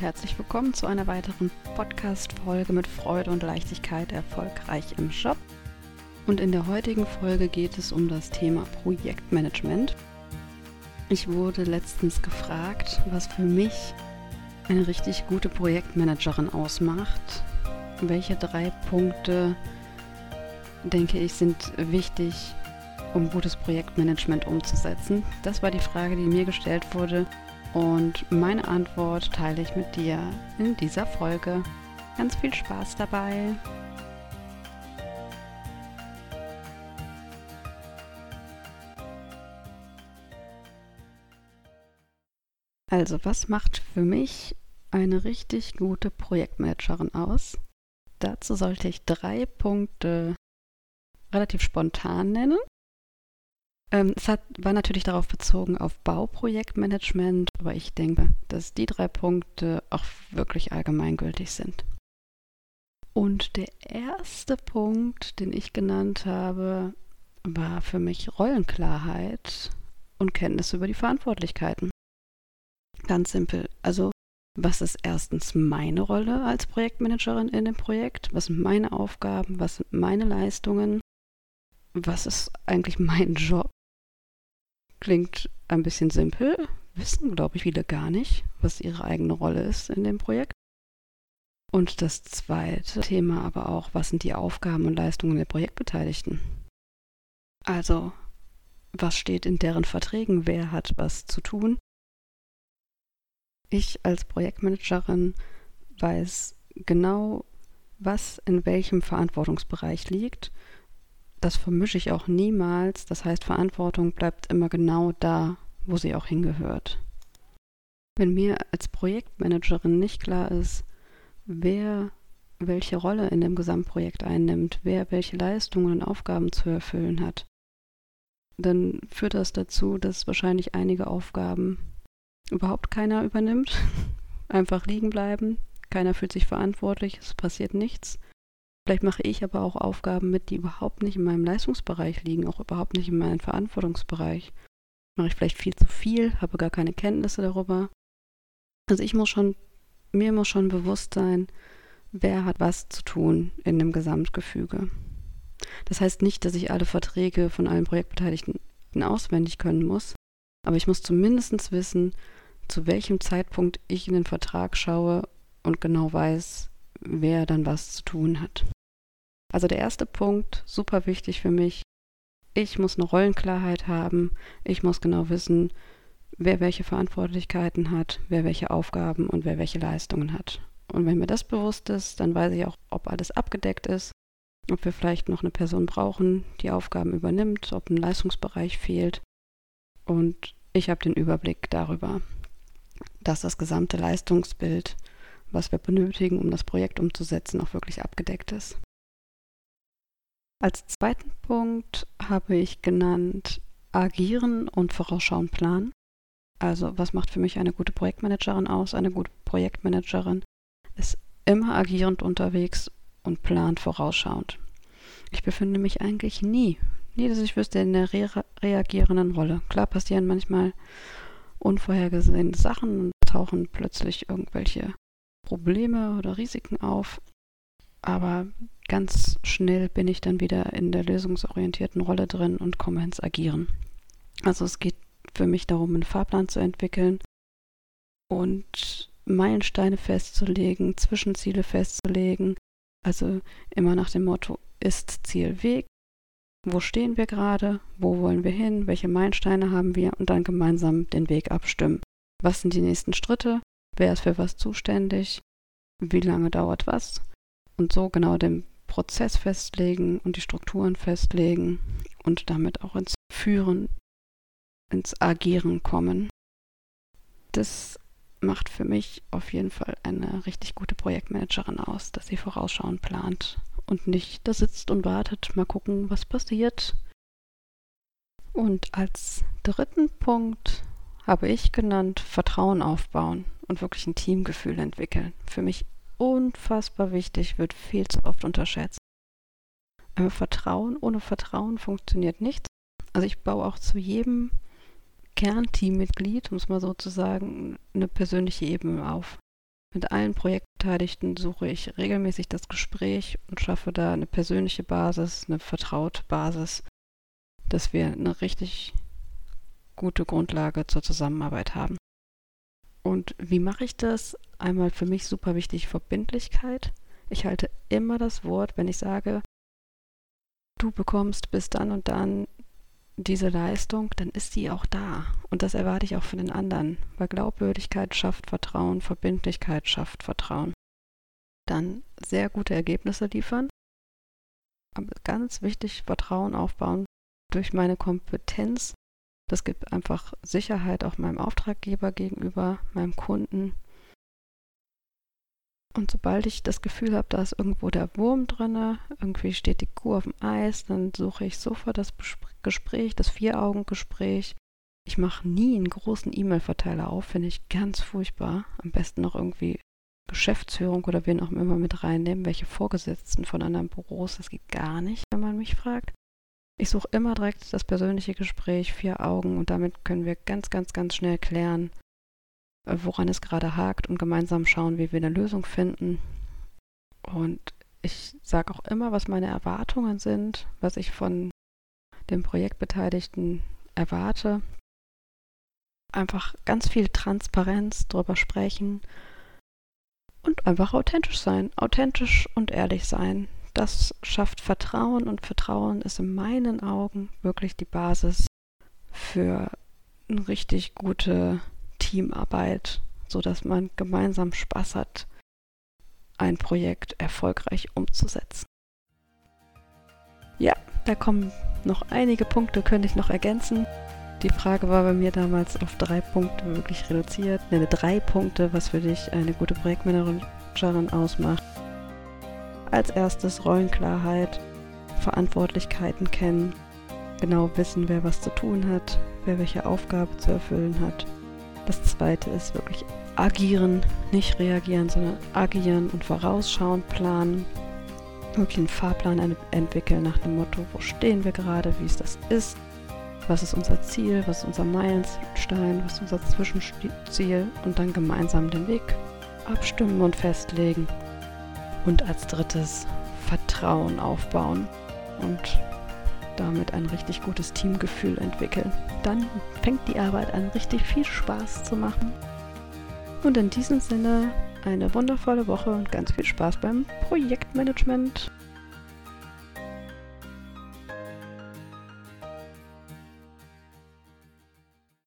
herzlich willkommen zu einer weiteren Podcast-Folge mit Freude und Leichtigkeit erfolgreich im Job. Und in der heutigen Folge geht es um das Thema Projektmanagement. Ich wurde letztens gefragt, was für mich eine richtig gute Projektmanagerin ausmacht. Welche drei Punkte, denke ich, sind wichtig, um gutes Projektmanagement umzusetzen? Das war die Frage, die mir gestellt wurde und meine Antwort teile ich mit dir in dieser Folge. Ganz viel Spaß dabei. Also, was macht für mich eine richtig gute Projektmanagerin aus? Dazu sollte ich drei Punkte relativ spontan nennen ähm, es hat, war natürlich darauf bezogen auf Bauprojektmanagement, aber ich denke, dass die drei Punkte auch wirklich allgemeingültig sind. Und der erste Punkt, den ich genannt habe, war für mich Rollenklarheit und Kenntnis über die Verantwortlichkeiten. Ganz simpel. Also, was ist erstens meine Rolle als Projektmanagerin in dem Projekt? Was sind meine Aufgaben? Was sind meine Leistungen? Was ist eigentlich mein Job? Klingt ein bisschen simpel, wissen, glaube ich, viele gar nicht, was ihre eigene Rolle ist in dem Projekt. Und das zweite Thema aber auch, was sind die Aufgaben und Leistungen der Projektbeteiligten? Also, was steht in deren Verträgen? Wer hat was zu tun? Ich als Projektmanagerin weiß genau, was in welchem Verantwortungsbereich liegt das vermische ich auch niemals. Das heißt, Verantwortung bleibt immer genau da, wo sie auch hingehört. Wenn mir als Projektmanagerin nicht klar ist, wer welche Rolle in dem Gesamtprojekt einnimmt, wer welche Leistungen und Aufgaben zu erfüllen hat, dann führt das dazu, dass wahrscheinlich einige Aufgaben überhaupt keiner übernimmt, einfach liegen bleiben, keiner fühlt sich verantwortlich, es passiert nichts. Vielleicht mache ich aber auch Aufgaben mit, die überhaupt nicht in meinem Leistungsbereich liegen, auch überhaupt nicht in meinem Verantwortungsbereich. Mache ich vielleicht viel zu viel, habe gar keine Kenntnisse darüber. Also ich muss schon, mir muss schon bewusst sein, wer hat was zu tun in dem Gesamtgefüge. Das heißt nicht, dass ich alle Verträge von allen Projektbeteiligten auswendig können muss, aber ich muss zumindest wissen, zu welchem Zeitpunkt ich in den Vertrag schaue und genau weiß, wer dann was zu tun hat. Also der erste Punkt, super wichtig für mich, ich muss eine Rollenklarheit haben, ich muss genau wissen, wer welche Verantwortlichkeiten hat, wer welche Aufgaben und wer welche Leistungen hat. Und wenn mir das bewusst ist, dann weiß ich auch, ob alles abgedeckt ist, ob wir vielleicht noch eine Person brauchen, die Aufgaben übernimmt, ob ein Leistungsbereich fehlt. Und ich habe den Überblick darüber, dass das gesamte Leistungsbild, was wir benötigen, um das Projekt umzusetzen, auch wirklich abgedeckt ist. Als zweiten Punkt habe ich genannt agieren und vorausschauen planen. Also was macht für mich eine gute Projektmanagerin aus? Eine gute Projektmanagerin ist immer agierend unterwegs und plant vorausschauend. Ich befinde mich eigentlich nie, nie, dass ich wüsste, in der re reagierenden Rolle. Klar passieren manchmal unvorhergesehene Sachen und tauchen plötzlich irgendwelche Probleme oder Risiken auf. Aber ganz schnell bin ich dann wieder in der lösungsorientierten Rolle drin und komme ins Agieren. Also es geht für mich darum, einen Fahrplan zu entwickeln und Meilensteine festzulegen, Zwischenziele festzulegen. Also immer nach dem Motto ist Ziel Weg. Wo stehen wir gerade? Wo wollen wir hin? Welche Meilensteine haben wir? Und dann gemeinsam den Weg abstimmen. Was sind die nächsten Schritte? Wer ist für was zuständig? Wie lange dauert was? Und so genau den Prozess festlegen und die Strukturen festlegen und damit auch ins Führen, ins Agieren kommen. Das macht für mich auf jeden Fall eine richtig gute Projektmanagerin aus, dass sie vorausschauend plant und nicht da sitzt und wartet, mal gucken, was passiert. Und als dritten Punkt habe ich genannt Vertrauen aufbauen und wirklich ein Teamgefühl entwickeln. Für mich unfassbar wichtig, wird viel zu oft unterschätzt. Aber Vertrauen, ohne Vertrauen funktioniert nichts. Also ich baue auch zu jedem Kernteammitglied, um es mal so zu sagen, eine persönliche Ebene auf. Mit allen Projektbeteiligten suche ich regelmäßig das Gespräch und schaffe da eine persönliche Basis, eine vertraute Basis, dass wir eine richtig gute Grundlage zur Zusammenarbeit haben. Und wie mache ich das? Einmal für mich super wichtig Verbindlichkeit. Ich halte immer das Wort, wenn ich sage, du bekommst bis dann und dann diese Leistung, dann ist sie auch da. Und das erwarte ich auch von den anderen, weil Glaubwürdigkeit schafft Vertrauen, Verbindlichkeit schafft Vertrauen. Dann sehr gute Ergebnisse liefern. Aber ganz wichtig, Vertrauen aufbauen durch meine Kompetenz. Das gibt einfach Sicherheit auch meinem Auftraggeber gegenüber, meinem Kunden. Und sobald ich das Gefühl habe, da ist irgendwo der Wurm drin, irgendwie steht die Kuh auf dem Eis, dann suche ich sofort das Gespräch, das Vier-Augen-Gespräch. Ich mache nie einen großen E-Mail-Verteiler auf, finde ich ganz furchtbar. Am besten noch irgendwie Geschäftsführung oder wen auch immer mit reinnehmen, welche Vorgesetzten von anderen Büros. Das geht gar nicht, wenn man mich fragt. Ich suche immer direkt das persönliche Gespräch, vier Augen und damit können wir ganz, ganz, ganz schnell klären, woran es gerade hakt und gemeinsam schauen, wie wir eine Lösung finden. Und ich sage auch immer, was meine Erwartungen sind, was ich von den Projektbeteiligten erwarte. Einfach ganz viel Transparenz drüber sprechen und einfach authentisch sein, authentisch und ehrlich sein. Das schafft Vertrauen und Vertrauen ist in meinen Augen wirklich die Basis für eine richtig gute Teamarbeit, sodass man gemeinsam Spaß hat, ein Projekt erfolgreich umzusetzen. Ja, da kommen noch einige Punkte, könnte ich noch ergänzen. Die Frage war bei mir damals auf drei Punkte wirklich reduziert. Nenne drei Punkte, was für dich eine gute Projektmanagerin ausmacht. Als erstes Rollenklarheit, Verantwortlichkeiten kennen, genau wissen, wer was zu tun hat, wer welche Aufgabe zu erfüllen hat das zweite ist wirklich agieren, nicht reagieren, sondern agieren und vorausschauend planen. Wirklich einen Fahrplan entwickeln nach dem Motto, wo stehen wir gerade, wie es das ist, was ist unser Ziel, was ist unser Meilenstein, was ist unser Zwischenziel? Und dann gemeinsam den Weg abstimmen und festlegen. Und als drittes Vertrauen aufbauen. Und damit ein richtig gutes Teamgefühl entwickeln. Dann fängt die Arbeit an, richtig viel Spaß zu machen. Und in diesem Sinne eine wundervolle Woche und ganz viel Spaß beim Projektmanagement.